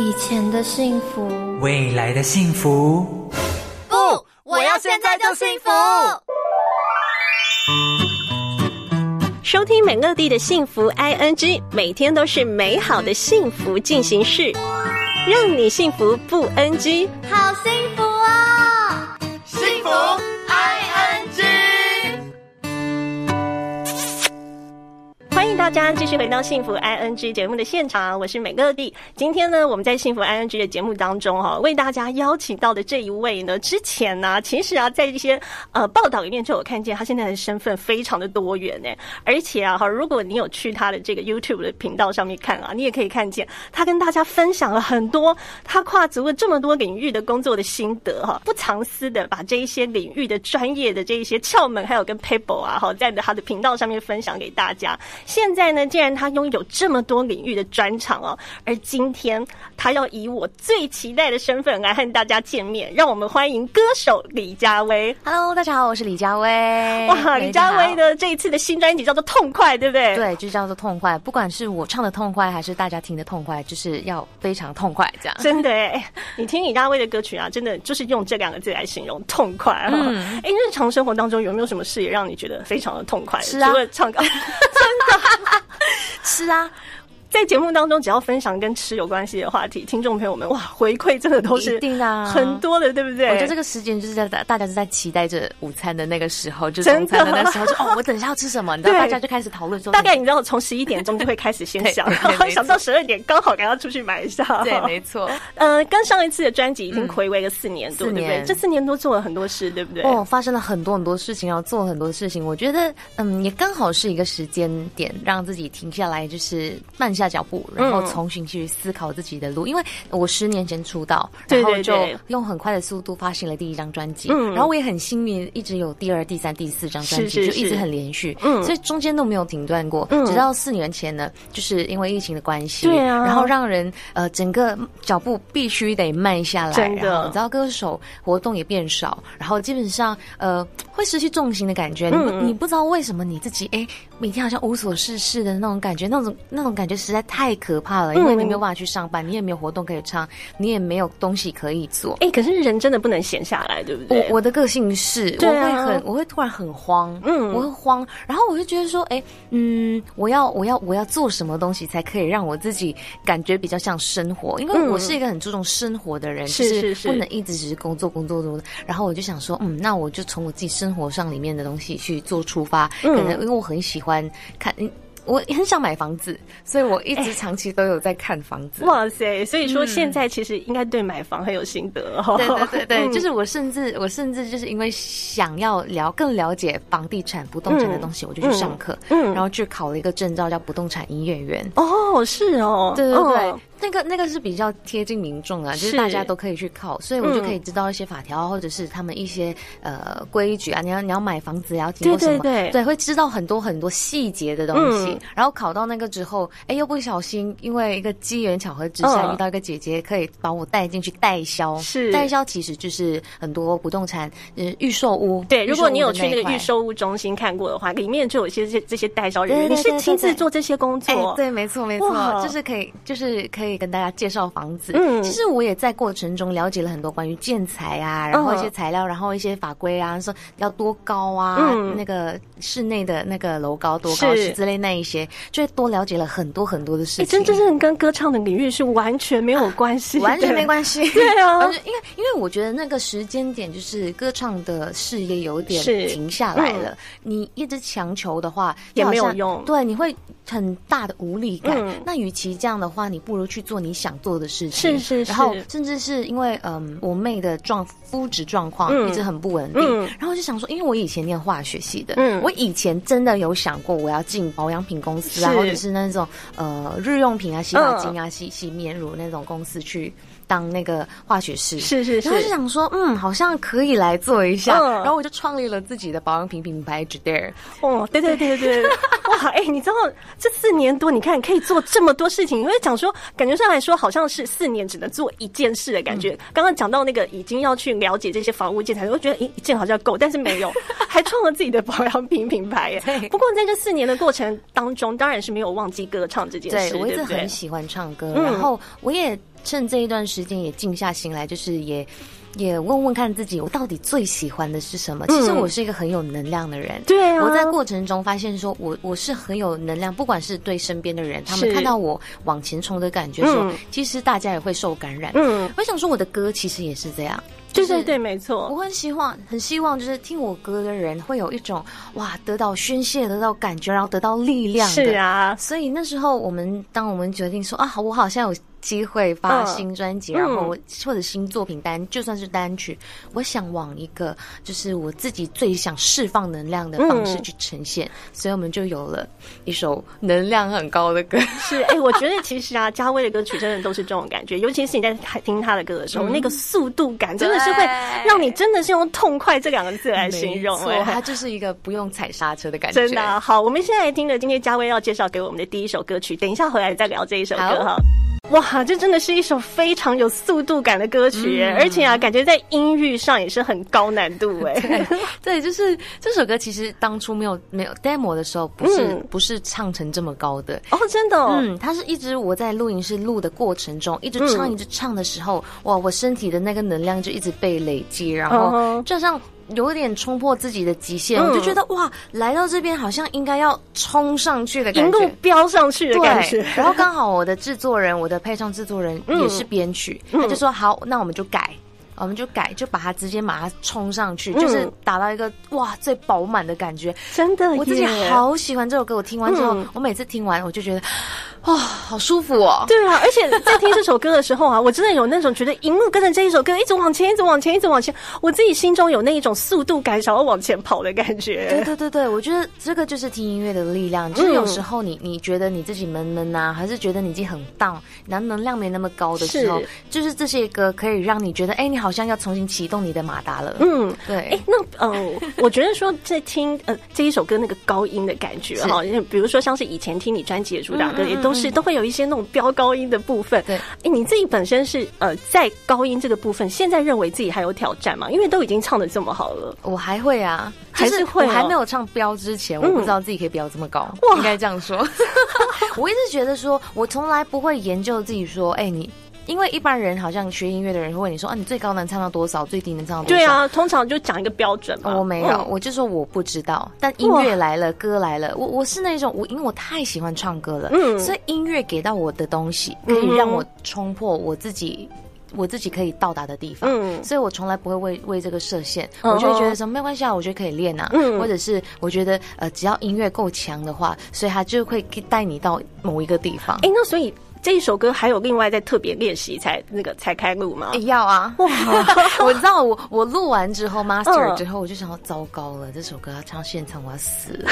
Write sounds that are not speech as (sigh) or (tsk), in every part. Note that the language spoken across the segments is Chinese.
以前的幸福，未来的幸福。不，我要现在就幸福。收听美乐蒂的幸福 I N G，每天都是美好的幸福进行式，让你幸福不 N G。好家继续回到幸福 I N G 节目的现场，我是美乐蒂。今天呢，我们在幸福 I N G 的节目当中哈，为大家邀请到的这一位呢，之前呢，其实啊，在一些呃报道里面就有看见他现在的身份非常的多元呢，而且啊哈，如果你有去他的这个 YouTube 的频道上面看啊，你也可以看见他跟大家分享了很多他跨足了这么多领域的工作的心得哈，不藏私的把这一些领域的专业的这一些窍门，还有跟 paper 啊哈，在他的频道上面分享给大家。现在呢，既然他拥有这么多领域的专长哦，而今天他要以我最期待的身份来和大家见面，让我们欢迎歌手李佳薇。Hello，大家好，我是李佳薇。哇，李佳薇的这一次的新专辑叫做《痛快》，对不对？对，就叫做痛快。不管是我唱的痛快，还是大家听的痛快，就是要非常痛快这样。真的哎，你听李佳薇的歌曲啊，真的就是用这两个字来形容痛快啊。嗯哎、日常生活当中有没有什么事也让你觉得非常的痛快？是啊除了唱歌，真的。(laughs) 是啊，在节目当中，只要分享跟吃有关系的话题，听众朋友们哇，回馈真的都是一定啊很多的，对不对？我觉得这个时间就是在大大家是在期待着午餐的那个时候，就是真的中餐的那时候，就哦，我等一下要吃什么，你知道，大家就开始讨论说，大概你知道，从十一点钟就会开始先 (laughs) 想，然后想到十二点，刚好赶要出去买一下。对，没错。(laughs) 呃，跟上一次的专辑已经回味了四年多，四对不对？年这四年多做了很多事，对不对？哦，发生了很多很多事情，然后做了很多事情。我觉得，嗯，也刚好是一个时间点，让自己停下来，就是慢下脚步，然后嗯。重新去思考自己的路。因为我十年前出道，然后就用很快的速度发行了第一张专辑，嗯。然后我也很幸运，一直有第二、第三、第四张专辑，是是就一直很连续，嗯。所以中间都没有停断过。嗯。直到四年前呢，就是因为疫情的关系，对啊。然后让人呃整个脚步必须得慢下来，真的。然后你知道歌手活动也变少，然后基本上呃会失去重心的感觉，你你不知道为什么你自己哎每天好像无所事事的那种感觉，那种那种感觉实在太可怕了，因为你没有办法去上班，你也没有活动可以唱，你也没有东西可以做。哎、可是人真的不能闲下来，对不对？我我的个性是，啊我会很，我会突然很慌，嗯我会慌，然后我就觉得说，哎，嗯，我要我要我要做什么东西才可以让我自己感觉比较像生活？因为嗯我是一个很注重生活的人，是就是是不能一直只是工作工作工作。然后我就想说，嗯，那我就从我自己生活上里面的东西去做出发，嗯可能因为我很喜欢看。嗯我很想买房子，所以我一直长期都有在看房子。哇塞！所以说现在其实应该对买房很有心得 (laughs) 哦。对对对就是我甚至我甚至就是因为想要了更了解房地产、不动产的东西，我就去上课，然后去考了一个证照，叫不动产营业员。哦，是哦，对对对，嗯那个那个是比较贴近民众啊，就是是大家都可以去靠，所以我就嗯可以知道一些法条，或者是他们一些呃规矩啊，你要你要买房子要经过什么，对对对会知道很多很多细节的东西。嗯然后考到那个之后，哎，又不小心因为一个机缘巧合之下、嗯遇到一个姐姐，可以把我带进去代销。是代销其实就是很多不动产呃预售屋。对，如果你有去那个预。售屋中心看过的话，里面就有一些这这些代销人员，你是亲自做这些工哎、作。对，没错，没错，就是可以，就是可以跟大家介绍房子。嗯其实我也在过程中了解了很多关于建材啊，然后一些嗯材料，然后一些法规啊，说要多高啊，嗯那个室内的那个楼高多是高之类那一些，就多了解了很多很多的事哎，情。真真正跟歌唱的领域是完全没有关系的，(laughs) 完全没关系，(laughs) 对啊。(laughs) 因为因为我觉得那个时间点就是歌唱的事业有点停下来了，你一直强求的话也没有用。对，你会很大的无力感。嗯。那与其这样的话，你不如去做你想做的事情。是是是。然后甚至是因为嗯，我妹的状肤质状况嗯。一直很不稳定，嗯。然后我就想说，因为我以前念化学系的，嗯。我以前真的有想过我要进保养品公司啊，或者是那种呃日用品啊、洗发精啊、洗洗面乳那种公司去当那个化学师。是是然后就想说，嗯，好像可以来做一下，嗯。然后我就创立了自己的保养品品牌 Jadare。哦，对对对对。对，哇，哎、你知道这四年多，你看可以做这么多事情，因为讲说，感觉上来说好像是四年只能做一件事的感觉。刚刚讲到那个已经要去了解这些房屋建材，我会觉得一一件好像够，但是没有，(laughs) 还创了自己的保养品品牌耶。(laughs) 对。不过在这四年的过程当中，当然是没有忘记歌唱这件事，对，我一直很喜欢唱歌，嗯。然后我也趁这一段时间也静下心来，就是也。也问问看自己，我到底最喜欢的是什么？其实我是一个很有能量的人。对啊，我在过程中发现，说我我是很有能量，不管是对身边的人，他们看到我往前冲的感觉，说其实大家也会受感染。嗯，我想说，我的歌其实也是这样。对对对，没错。我很希望，很希望，就是听我歌的人会有一种哇，得到宣泄，得到感觉，然后得到力量。是啊，所以那时候我们，当我们决定说啊，我好像有。机会发新专辑，然后或者新作品单，就算是单曲，我想往一个就是我自己最想释放能量的方式去呈现，所以我们就有了一首能量很高的歌。是，哎，我觉得其实啊，嘉威的歌曲真的都是这种感觉，尤其是你在听他的歌的时候，那个速度感真的是会让你真的是用痛快这两个字来形容。哎，它就是一个不用踩刹车的感觉。真的好，我们现在听着今天嘉威要介绍给我们的第一首歌曲，等一下回来再聊这一首歌哈。哇，这真的是一首非常有速度感的歌曲，而且啊，感觉在音域上也是很高难度哎。(laughs) 对，就是这首歌其实当初没有没有 demo 的时候，不是不是唱成这么高的哦，真的。嗯，它是一直我在录音室录的过程中，一直唱一直唱的时候，哇，我身体的那个能量就一直被累积，然后就像。有点冲破自己的极限，我就觉得哇，来到这边好像应该要冲上去的感觉，飙上去的感觉。然后刚好我的制作人，我的配唱制作人也是编曲，他就说好，那我们就改，我们就改，就把它直接把它冲上去，就是达到一个哇最饱满的感觉。真的，我自己好喜欢这首歌。我听完之后，我每次听完我就觉得。哇，好舒服哦！对啊，(laughs) 而且在听这首歌的时候啊，我真的有那种觉得荧幕跟着这一首歌一直往前，一直往前，一直往前，我自己心中有那一种速度感，想要往前跑的感觉。对对对对，我觉得这个就是听音乐的力量。就是有时候你你觉得你自己闷闷呐，还是觉得你自己很荡，能能量没那么高的时候，就是这些歌可以让你觉得，哎，你好像要重新启动你的马达了。嗯，对。哎，那嗯，(laughs) 我觉得说在听呃这一首歌那个高音的感觉哈，比如说像是以前听你专辑的主打歌，也都是都会有一些。那种飙高音的部分，对，哎，你自己本身是呃，在高音这个部分，现在认为自己还有挑战吗？因为都已经唱的这么好了，我还会啊，还是会，还没有唱飙之前，我不知道自己可以飙这么高，应该这样说。(laughs) 我一直觉得说，我从来不会研究自己说，哎，你。因为一般人好像学音乐的人会问你说啊，你最高能唱到多少？最低能唱到多少？对啊，通常就讲一个标准嘛。我没有，我就说我不知道。但音乐来了，歌来了，我我是那种我，因为我太喜欢唱歌了，嗯，所以音乐给到我的东西可以让我冲破我自己，我自己可以到达的地方。嗯，所以我从来不会为为这个设限。我就会觉得说没关系啊，我觉得可以练啊。嗯，或者是我觉得呃，只要音乐够强的话，所以他就会带你到某一个地方。哎，那所以。这一首歌还有另外再特别练习才那个才开录吗？要啊！哇，(laughs) 我知道我我录完之后 master 之后，我就想要糟糕了，这首歌要唱现场我要死了。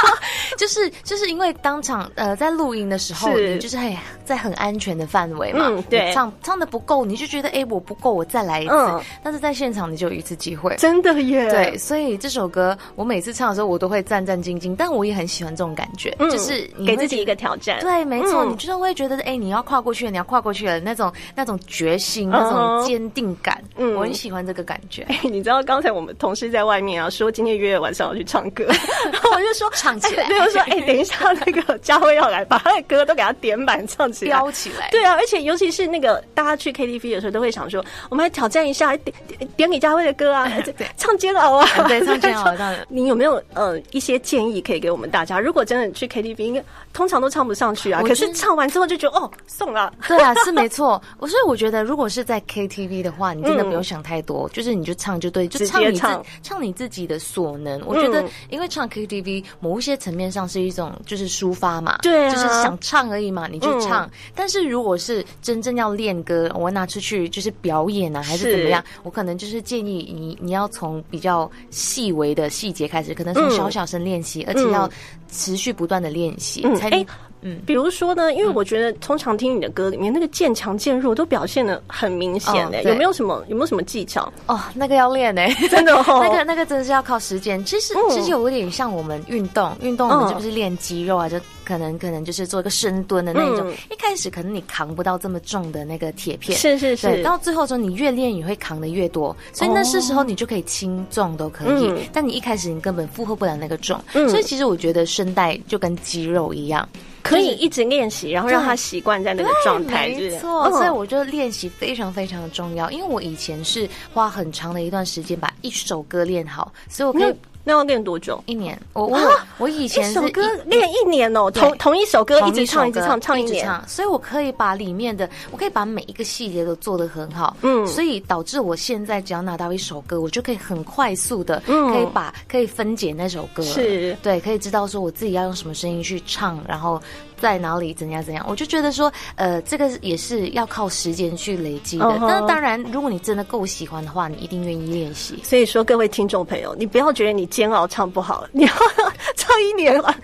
(laughs) 就是就是因为当场呃在录音的时候，你就是很在很安全的范围嘛，对，唱唱的不够，你就觉得哎我不够，我再来一次。但是在现场你就有一次机会，真的耶！对，所以这首歌我每次唱的时候我都会战战兢兢，但我也很喜欢这种感觉，就是给自己一个挑战。对，没错，你就是会觉得。哎，你要跨过去了，你要跨过去了，那种那种决心，那种坚定感，嗯，我很喜欢这个感觉。(laughs) 哎，你知道刚才我们同事在外面啊，说今天约晚上要去唱歌，然 (laughs) 后我就说唱起来，对，我说哎，(laughs) 等一下那个佳慧要来，把他的歌都给他点满唱起来，飙起来。对啊，而且尤其是那个大家去 KTV 的时候，都会想说，我们来挑战一下，点点给佳慧的歌啊，对，唱煎熬啊，对，唱煎熬。你有没有呃一些建议可以给我们大家？如果真的去 KTV，应该通常都唱不上去啊，可是唱完之后就觉得哦，送了。(laughs) 对啊，是没错。我所以我觉得，如果是在 KTV 的话，你真的不用想太多，就是你就唱就对，就唱你自唱你自己的所能。我觉得，因为唱 KTV 某一些层面上是一种就是抒发嘛，对啊，就是想唱而已嘛，你就唱。但是如果是真正要练歌，我拿出去就是表演啊，还是怎么样，我可能就是建议你，你要从比较细微的细节开始，可能从小小声练习，而且要持续不断的练习嗯才。嗯，比如说呢，因为我觉得通常听你的歌里面那个渐强渐弱都表现的很明显的，有没有什么有没有什么技巧？哦，那个要练呢，真的，(laughs) 那个那个真的是要靠时间。其实其实有点像我们运动，运动我们这不是练肌肉啊，就。可能可能就是做一个深蹲的那种。一开始可能你扛不到这么重的那个铁片，是是是。到最后说你越练你会扛的越多，所以那是时候你就可以轻重都可以。但你一开始你根本负荷不了那个重，所以其实我觉得声带就跟肌肉一样。可以一直练习，然后让他习惯在那个状态。没错，所以我觉得练习非常非常的重要。因为我以前是花很长的一段时间把一首歌练好，所以我可以。那要练多久？一年。我我我以前一首歌练一年哦，同同一首歌一直唱一直唱唱一年，所以我可以把里面的，我可以把每一个细节都做得很好。嗯，所以导致我现在只要拿到一首歌，我就可以很快速的，可以把可以分解那首歌。是，对，可以知道说我自己要用什么声音去唱，然后。在哪里怎样怎样，我就觉得说，呃，这个也是要靠时间去累积的。那当然，如果你真的够喜欢的话，你一定愿意练习。所以说，各位听众朋友，你不要觉得你煎熬唱不好，(laughs) 你要唱一年了。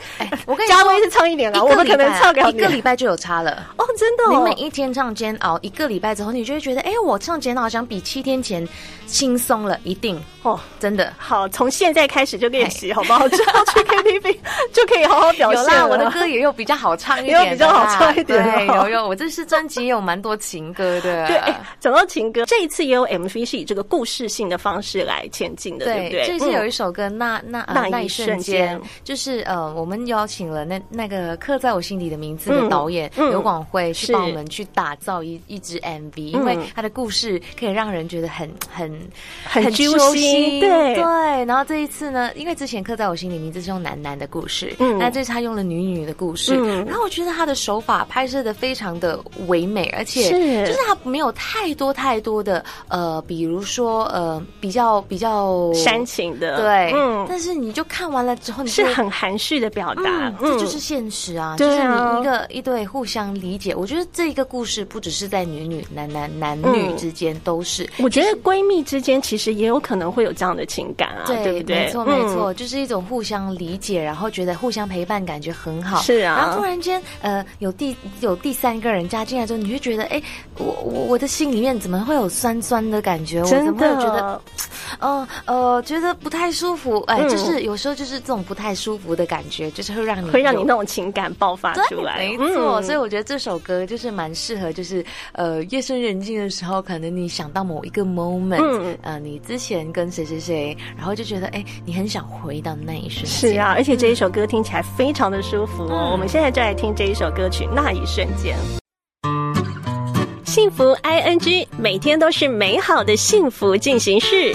我跟嘉威是唱一年了，我们可能唱两一个礼拜就有差了。哦，真的，你每一天唱煎熬，一个礼拜之后，你就会觉得，哎，我唱煎熬好像比七天前轻松了，一定哦，真的。好，从现在开始就练习，好不好？之后去 (laughs) KTV 就可以好好表现了。我的歌也有比较好唱。唱一点比较好唱一点，对，有有，我这是专辑有蛮多情歌的。对，讲到情歌，这一次也有 MV 是以这个故事性的方式来前进的，对不对？这次有一首歌，那那那一瞬间，就是呃，我们邀请了那那个刻在我心底的名字的导演刘广辉去帮我们去打造一一支 MV，因为他的故事可以让人觉得很很很揪心，对。对。然后这一次呢，因为之前刻在我心里名字是用男男的故事，嗯，那这次他用了女女的故事，后我觉得他的手法拍摄的非常的唯美，而且就是他没有太多太多的呃，比如说呃，比较比较煽情的，对，嗯。但是你就看完了之后，你是很含蓄的表达，这就是现实啊，就是你一个一对互相理解。我觉得这一个故事不只是在女女男男男女之间都是，我觉得闺蜜之间其实也有可能会有这样的情感啊，对不对？没错没错，就是一种互相理解，然后觉得互相陪伴，感觉很好。是啊，然后突然。间呃有第有第三个人加进来之后，你就觉得哎，我我我的心里面怎么会有酸酸的感觉？我怎么会觉得，呃 (tsk) 呃，觉得不太舒服？哎，就是有时候就是这种不太舒服的感觉，就是会让你会让你那种情感爆发出来。没错，所以我觉得这首歌就是蛮适合，就是呃夜深人静的时候，可能你想到某一个 moment，呃，你之前跟谁谁谁，然后就觉得哎，你很想回到那一瞬间。是啊，而且这一首歌听起来非常的舒服哦。我们现在在。听这一首歌曲，那一瞬间，幸福 I N G，每天都是美好的幸福进行式。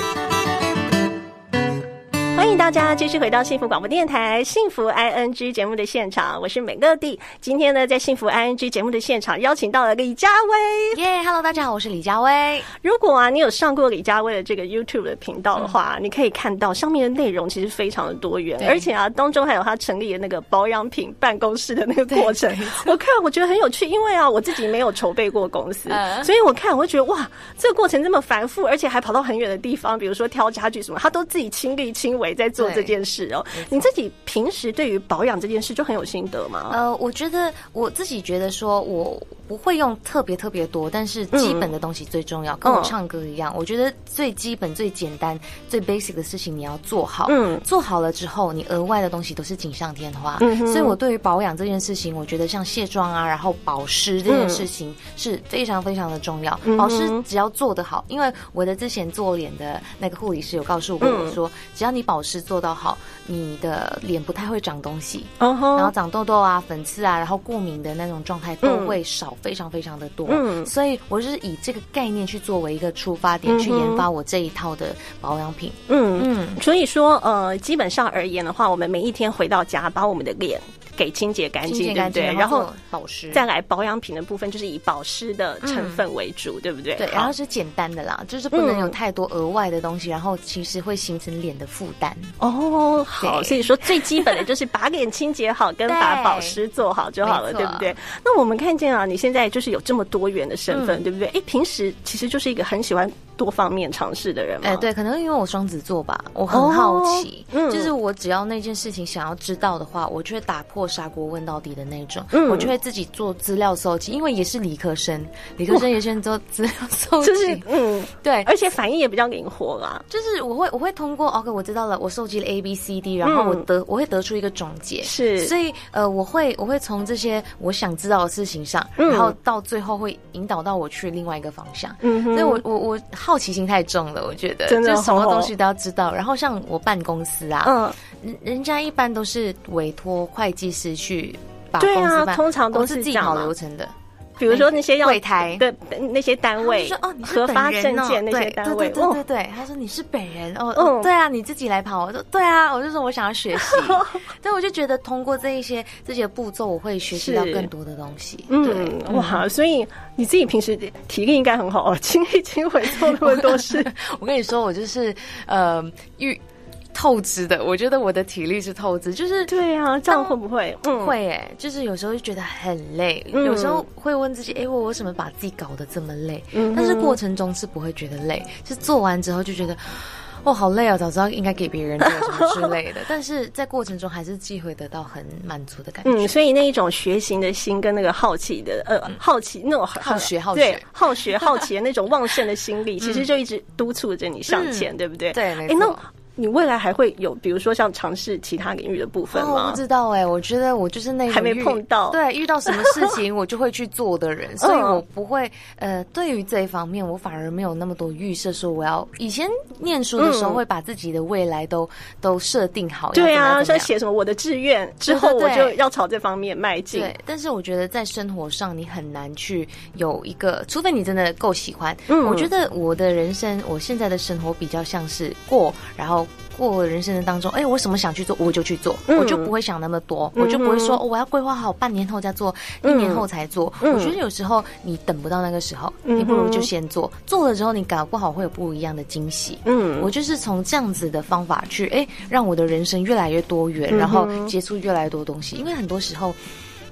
欢迎大家继续回到幸福广播电台幸福 I N G 节目的现场，我是美乐蒂。今天呢，在幸福 I N G 节目的现场，邀请到了李佳薇。耶，Hello，大家好，我是李佳薇。如果啊，你有上过李佳薇的这个 YouTube 的频道的话，你可以看到上面的内容其实非常的多元，而且啊，当中还有他成立的那个保养品办公室的那个 (laughs) 过程。我看我觉得很有趣，因为啊，我自己没有筹备过公司，所以我看我会觉得哇，这个过程这么繁复，而且还跑到很远的地方，比如说挑家具什么，他都自己亲力亲为。在做这件事哦，你自己平时对于保养这件事就很有心得吗？呃，我觉得我自己觉得说，我不会用特别特别多，但是基本的东西最重要，跟我唱歌一样。我觉得最基本、最简单、最 basic 的事情你要做好。嗯，做好了之后，你额外的东西都是锦上添花。嗯，所以我对于保养这件事情，我觉得像卸妆啊，然后保湿这件事情是非常非常的重要。保湿只要做得好，因为我的之前做脸的那个护理师有告诉过我说，只要你保湿做到好，你的脸不太会长东西，然后长痘痘啊、粉刺啊，然后过敏的那种状态都会少，非常非常的多。嗯，所以我是以这个概念去作为一个出发点，去研发我这一套的保养品。嗯嗯，所以说呃，基本上而言的话，我们每一天回到家，把我们的脸。给清洁干净，对不对？然后保湿，再来保养品的部分，就是以保湿的成分为主，对不对？对，然后是简单的啦，就是不能有太多额外的东西，然后其实会形成脸的负担。哦，好，所以说最基本的就是把脸清洁好，(laughs) 跟把保湿做好就好了，对不对？那我们看见啊，你现在就是有这么多元的身份，对不对？哎，平时其实就是一个很喜欢。多方面尝试的人吗？哎，对，可能因为我双子座吧，我很好奇，嗯。就是我只要那件事情想要知道的话，我就会打破砂锅问到底的那种，嗯。我就会自己做资料搜集，因为也是理科生，理科生也是做资料搜集，就是嗯，(laughs) 对，而且反应也比较灵活啦。就是我会我会通过 OK，我知道了，我收集了 A B C D，然后我得、我会得出一个总结，嗯是。所以呃，我会我会从这些我想知道的事情上，嗯。然后到最后会引导到我去另外一个方向。嗯所以我我我好奇心太重了，我觉得真的就什么哦东西都要知道。然后像我办公司啊，嗯，人人家一般都是委托会计师去把对啊公司办，通常都我是自己跑流程的。比如说那些要柜台。的那些单位说哦，你是本人哦证件那些对单位，对对对对哦对，他说你是本人哦对啊，你自己来跑，我说对啊，我就说我想要学习，(laughs) 对，我就觉得通过这一些这些步骤，我会学习到更多的东西。嗯，，哇，所以你自己平时体力应该很好哦，亲力亲为做那么多事，(laughs) 我跟你说，我就是呃遇透支的，我觉得我的体力是透支，就是对啊，这样会不会？嗯，会诶、就是有时候就觉得很累，嗯有时候会问自己，哎、我为什么把自己搞得这么累？嗯但是过程中是不会觉得累，是做完之后就觉得。哦，好累啊！早知道应该给别人做什么之类的，(laughs) 但是在过程中还是既会得到很满足的感觉。嗯，所以那一种学习的心跟那个好奇的呃好奇那种好学好对学好学好奇的那种旺盛的心力，(laughs) 其实就一直督促着你向前，嗯对不对？对你未来还会有，比如说像尝试其他领域的部分哦，我吗不？知道哎、我觉得我就是那种还没碰到对，遇到什么事情我就会去做的人，(laughs) 所以我不会呃，对于这一方面我反而没有那么多预设，说我要以前念书的时候嗯会把自己的未来都都设定好，对啊，像写什么我的志愿之后，我就要朝这方面迈进。对，但是我觉得在生活上你很难去有一个，除非你真的够喜欢。嗯我觉得我的人生，我现在的生活比较像是过，然后过人生的当中，哎，我什么想去做我就去做，嗯。我就不会想那么多，嗯我就不会说、哦、我要规划好半年后再做，一年后才做。嗯。我觉得有时候你等不到那个时候，嗯你不如就先做，做了之后你搞不好会有不一样的惊喜。嗯。我就是从这样子的方法去，哎，让我的人生越来越多元，然后接触越来越多东西。因为很多时候，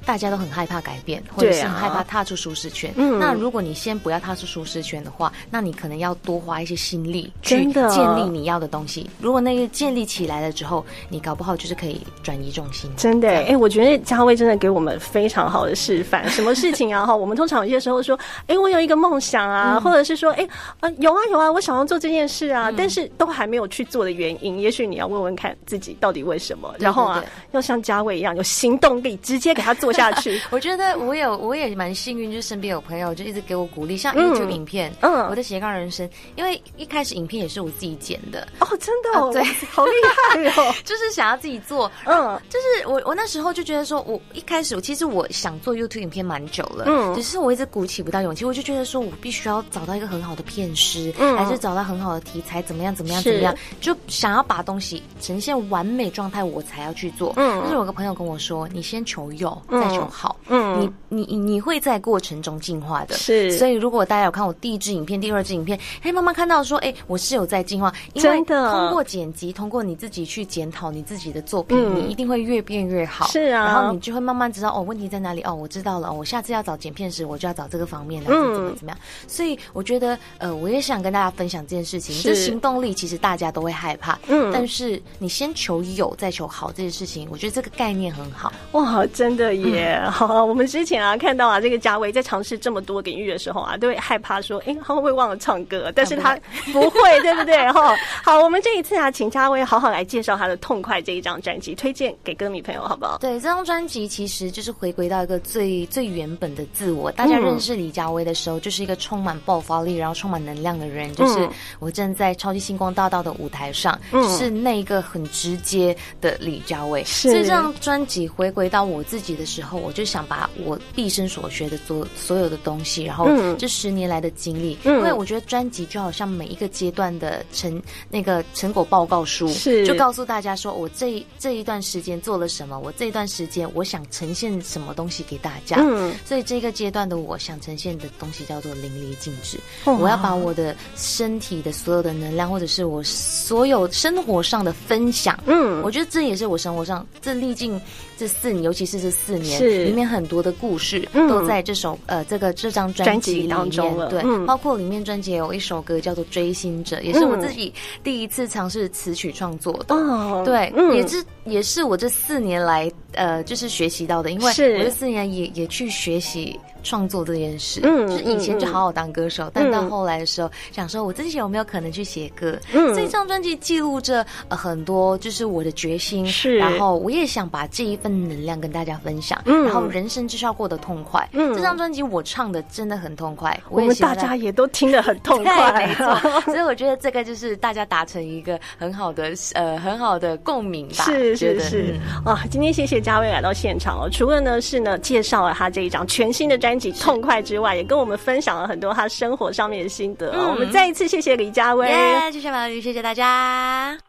大家都很害怕改变，或者是很害怕踏出舒适圈。嗯那如果你先不要踏出舒适圈的话，那你可能要多花一些心力去真的建立你要的东西。如果那个建立起来了之后，你搞不好就是可以转移重心。真的哎、我觉得嘉威真的给我们非常好的示范。(laughs) 什么事情啊？哈，我们通常有些时候说，哎、我有一个梦想啊，嗯或者是说，哎、啊，有啊有啊，我想要做这件事啊，但是都还没有去做的原因，也许你要问问看自己到底为什么，然后啊对对，要像嘉威一样有行动力，直接给他做下去。(laughs) 我觉得我有我也蛮幸运，就是身边有朋友就一直给我鼓励，像嗯。YouTube 影片，嗯。我的斜杠人生，因为一开始影片也是我自己剪的，哦，真的、哦啊对。好厉害哦。(laughs) 就是想要自己做，嗯。就是我我那时候就觉得说，我一开始其实我想做 YouTube 影片蛮久了，嗯。只是我一直鼓起不到勇气，我就觉得说我必须要找到一个很好的片师，嗯。还是找到很好的题材，怎么样怎么样怎么样，就想要把东西呈现完美状态，我才要去做。嗯。但是有个朋友跟我说，你先求有，嗯再求好，嗯。你你你会在过程中进化的，是。所以如果大家有看我第一支影片、第二支影片，哎，慢慢看到说，哎，我是有在进化，因为通过剪辑，通过你自己去检讨你自己的作品，嗯。你一定会越变越好。是啊。然后你就会慢慢知道哦，问题在哪里哦，我知道了，哦，我下次要找剪片时，我就要找这个方面，然后怎么嗯怎么样。所以我觉得，呃，我也想跟大家分享这件事情，是。这行动力其实大家都会害怕，嗯。但是你先求有，再求好这件事情，我觉得这个概念很好。哇，真的耶！嗯好，我们之前啊看到啊，这个嘉威在尝试这么多领域的时候啊，都会害怕说，哎，他会不会忘了唱歌？但是他不会，对不对？哈，好，我们这一次啊，请嘉威好好来介绍他的《痛快》这一张专辑，推荐给歌迷朋友，好不好？对，这张专辑其实就是回归到一个最最原本的自我。大家嗯认识李佳薇的时候，就是一个充满爆发力，然后充满能量的人。就是嗯我站在超级星光大道的舞台上，嗯是那个很直接的李佳薇。是所以这张专辑回归到我自己的时候，我就想把我毕生所学的所所有的东西，然后嗯。这十年来的经历，嗯。因为我觉得专辑就好像每一个阶段的成那个成果报告书，是。就告诉大家说我这一这一段时间做了什么，我这一段时间我想呈现什么东西给大家。嗯。所以这个阶段的我想呈现的东西叫做淋漓尽致。哇。我要把我的身体的所有的能量，或者是我所有生活上的分享，嗯。我觉得这也是我生活上这历尽这四年，尤其是这四年年，是。里面很多的故事嗯。都在这首呃这个这张专辑里当中了面，对嗯，包括里面专辑有一首歌叫做《追星者》，也是我自己第一次尝试词曲创作的。哦对，嗯。也是也是我这四年来呃，就是学习到的，因为是我这四年也也去学习创作这件事。嗯就是以前就嗯好好当歌手，但到后来的时候，想说我自己有没有可能去写歌？嗯这张专辑记录着呃很多就是我的决心，是然后我也想把这一份能量跟大家分享。嗯然后人生就是要过得痛快。嗯这张专辑我唱的真的很痛快，我们大家也都听得很痛，(laughs) 快，没错。(laughs) 所以我觉得这个就是大家达成一个很好的呃很好的共鸣吧。是觉得是是嗯啊！今天谢谢嘉威来到现场哦。除了呢是呢介绍了他这一张全新的专辑《痛快》之外，也跟我们分享了很多他生活上面的心得我们再一次谢谢李嘉威。耶，谢谢马宇，谢谢大家。